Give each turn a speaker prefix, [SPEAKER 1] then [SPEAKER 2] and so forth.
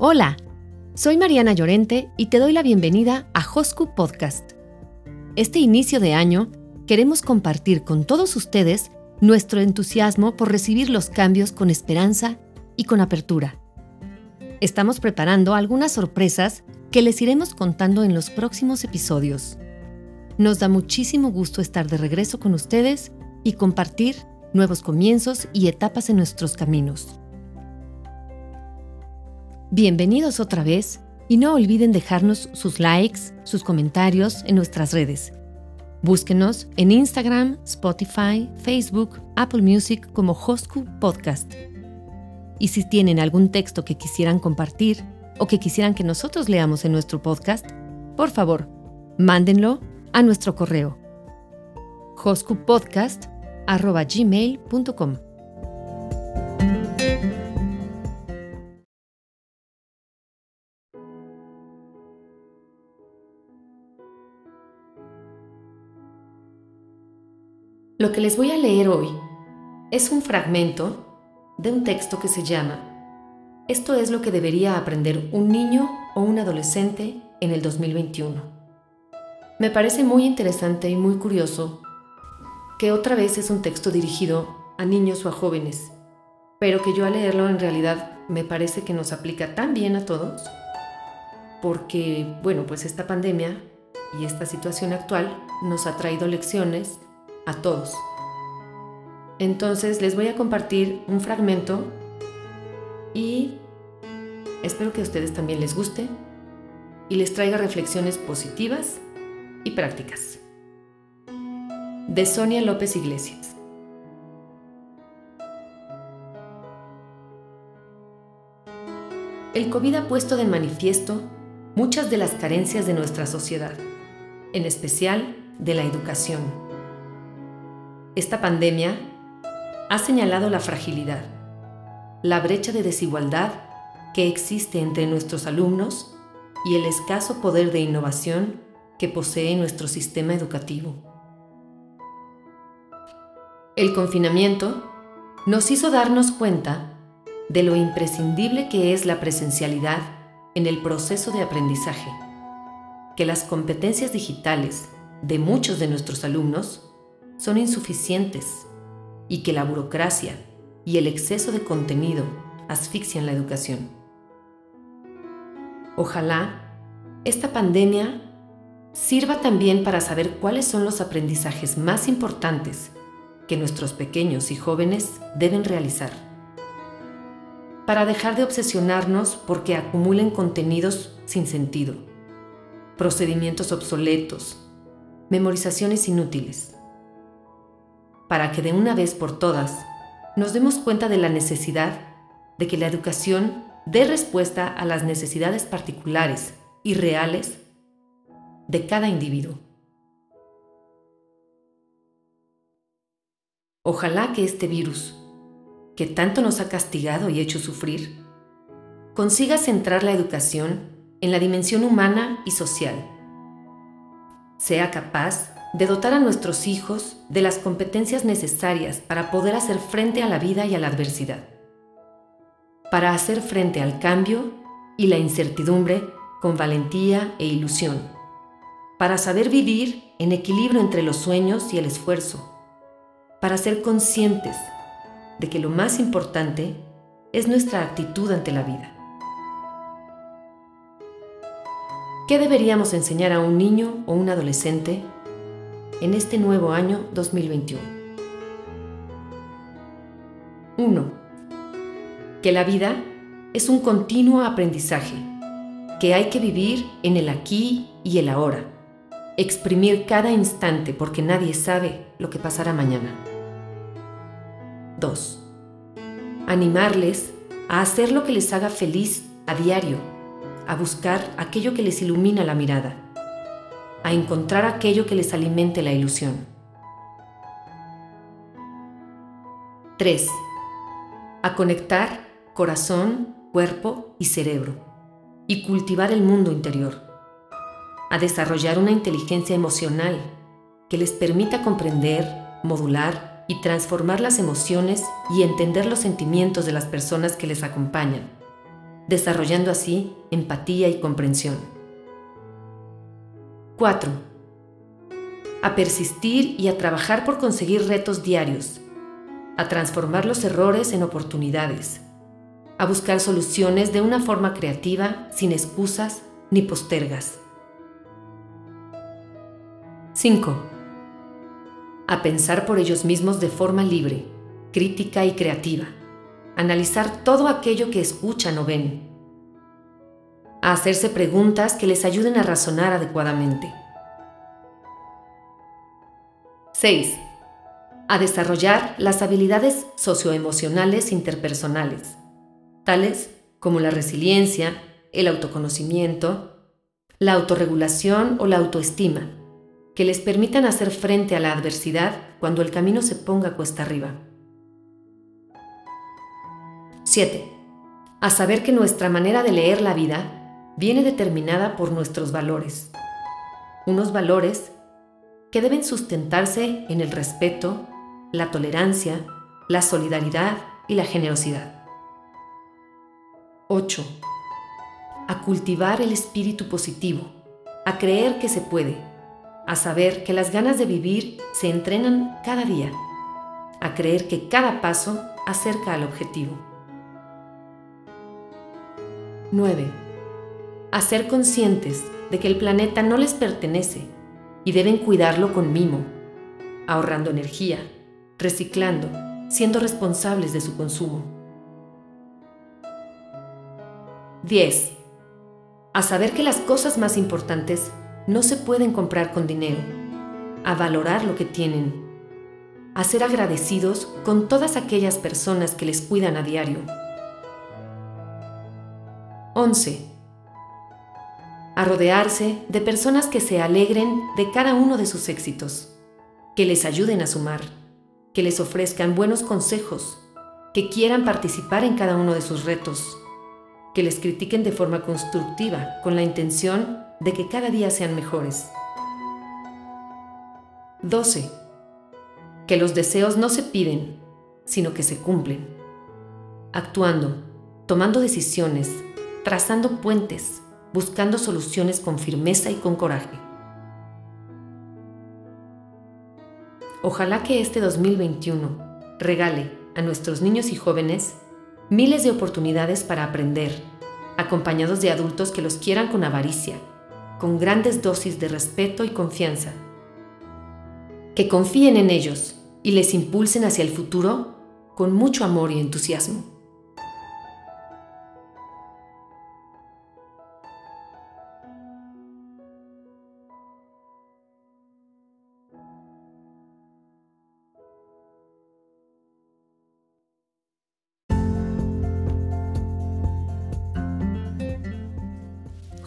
[SPEAKER 1] Hola, soy Mariana Llorente y te doy la bienvenida a Hosku Podcast. Este inicio de año queremos compartir con todos ustedes nuestro entusiasmo por recibir los cambios con esperanza y con apertura. Estamos preparando algunas sorpresas que les iremos contando en los próximos episodios. Nos da muchísimo gusto estar de regreso con ustedes y compartir nuevos comienzos y etapas en nuestros caminos. Bienvenidos otra vez y no olviden dejarnos sus likes, sus comentarios en nuestras redes. Búsquenos en Instagram, Spotify, Facebook, Apple Music como Hosku Podcast. Y si tienen algún texto que quisieran compartir o que quisieran que nosotros leamos en nuestro podcast, por favor, mándenlo a nuestro correo hoskupodcast.gmail.com Lo que les voy a leer hoy es un fragmento de un texto que se llama Esto es lo que debería aprender un niño o un adolescente en el 2021. Me parece muy interesante y muy curioso que otra vez es un texto dirigido a niños o a jóvenes, pero que yo al leerlo en realidad me parece que nos aplica tan bien a todos, porque, bueno, pues esta pandemia y esta situación actual nos ha traído lecciones a todos. Entonces les voy a compartir un fragmento y espero que a ustedes también les guste y les traiga reflexiones positivas y prácticas. De Sonia López Iglesias. El COVID ha puesto de manifiesto muchas de las carencias de nuestra sociedad, en especial de la educación esta pandemia ha señalado la fragilidad, la brecha de desigualdad que existe entre nuestros alumnos y el escaso poder de innovación que posee nuestro sistema educativo. El confinamiento nos hizo darnos cuenta de lo imprescindible que es la presencialidad en el proceso de aprendizaje, que las competencias digitales de muchos de nuestros alumnos son insuficientes y que la burocracia y el exceso de contenido asfixian la educación. Ojalá esta pandemia sirva también para saber cuáles son los aprendizajes más importantes que nuestros pequeños y jóvenes deben realizar. Para dejar de obsesionarnos porque acumulen contenidos sin sentido, procedimientos obsoletos, memorizaciones inútiles para que de una vez por todas nos demos cuenta de la necesidad de que la educación dé respuesta a las necesidades particulares y reales de cada individuo. Ojalá que este virus, que tanto nos ha castigado y hecho sufrir, consiga centrar la educación en la dimensión humana y social. Sea capaz de dotar a nuestros hijos de las competencias necesarias para poder hacer frente a la vida y a la adversidad, para hacer frente al cambio y la incertidumbre con valentía e ilusión, para saber vivir en equilibrio entre los sueños y el esfuerzo, para ser conscientes de que lo más importante es nuestra actitud ante la vida. ¿Qué deberíamos enseñar a un niño o un adolescente en este nuevo año 2021. 1. Que la vida es un continuo aprendizaje, que hay que vivir en el aquí y el ahora, exprimir cada instante porque nadie sabe lo que pasará mañana. 2. Animarles a hacer lo que les haga feliz a diario, a buscar aquello que les ilumina la mirada a encontrar aquello que les alimente la ilusión. 3. A conectar corazón, cuerpo y cerebro y cultivar el mundo interior. A desarrollar una inteligencia emocional que les permita comprender, modular y transformar las emociones y entender los sentimientos de las personas que les acompañan. desarrollando así empatía y comprensión. 4. A persistir y a trabajar por conseguir retos diarios, a transformar los errores en oportunidades, a buscar soluciones de una forma creativa, sin excusas ni postergas. 5. A pensar por ellos mismos de forma libre, crítica y creativa. Analizar todo aquello que escuchan o ven. A hacerse preguntas que les ayuden a razonar adecuadamente. 6. A desarrollar las habilidades socioemocionales interpersonales, tales como la resiliencia, el autoconocimiento, la autorregulación o la autoestima que les permitan hacer frente a la adversidad cuando el camino se ponga cuesta arriba. 7. A saber que nuestra manera de leer la vida viene determinada por nuestros valores. Unos valores que deben sustentarse en el respeto, la tolerancia, la solidaridad y la generosidad. 8. A cultivar el espíritu positivo, a creer que se puede, a saber que las ganas de vivir se entrenan cada día, a creer que cada paso acerca al objetivo. 9. A ser conscientes de que el planeta no les pertenece y deben cuidarlo con mimo, ahorrando energía, reciclando, siendo responsables de su consumo. 10. A saber que las cosas más importantes no se pueden comprar con dinero, a valorar lo que tienen, a ser agradecidos con todas aquellas personas que les cuidan a diario. 11. A rodearse de personas que se alegren de cada uno de sus éxitos, que les ayuden a sumar, que les ofrezcan buenos consejos, que quieran participar en cada uno de sus retos, que les critiquen de forma constructiva con la intención de que cada día sean mejores. 12. Que los deseos no se piden, sino que se cumplen. Actuando, tomando decisiones, trazando puentes, buscando soluciones con firmeza y con coraje. Ojalá que este 2021 regale a nuestros niños y jóvenes miles de oportunidades para aprender, acompañados de adultos que los quieran con avaricia, con grandes dosis de respeto y confianza. Que confíen en ellos y les impulsen hacia el futuro con mucho amor y entusiasmo.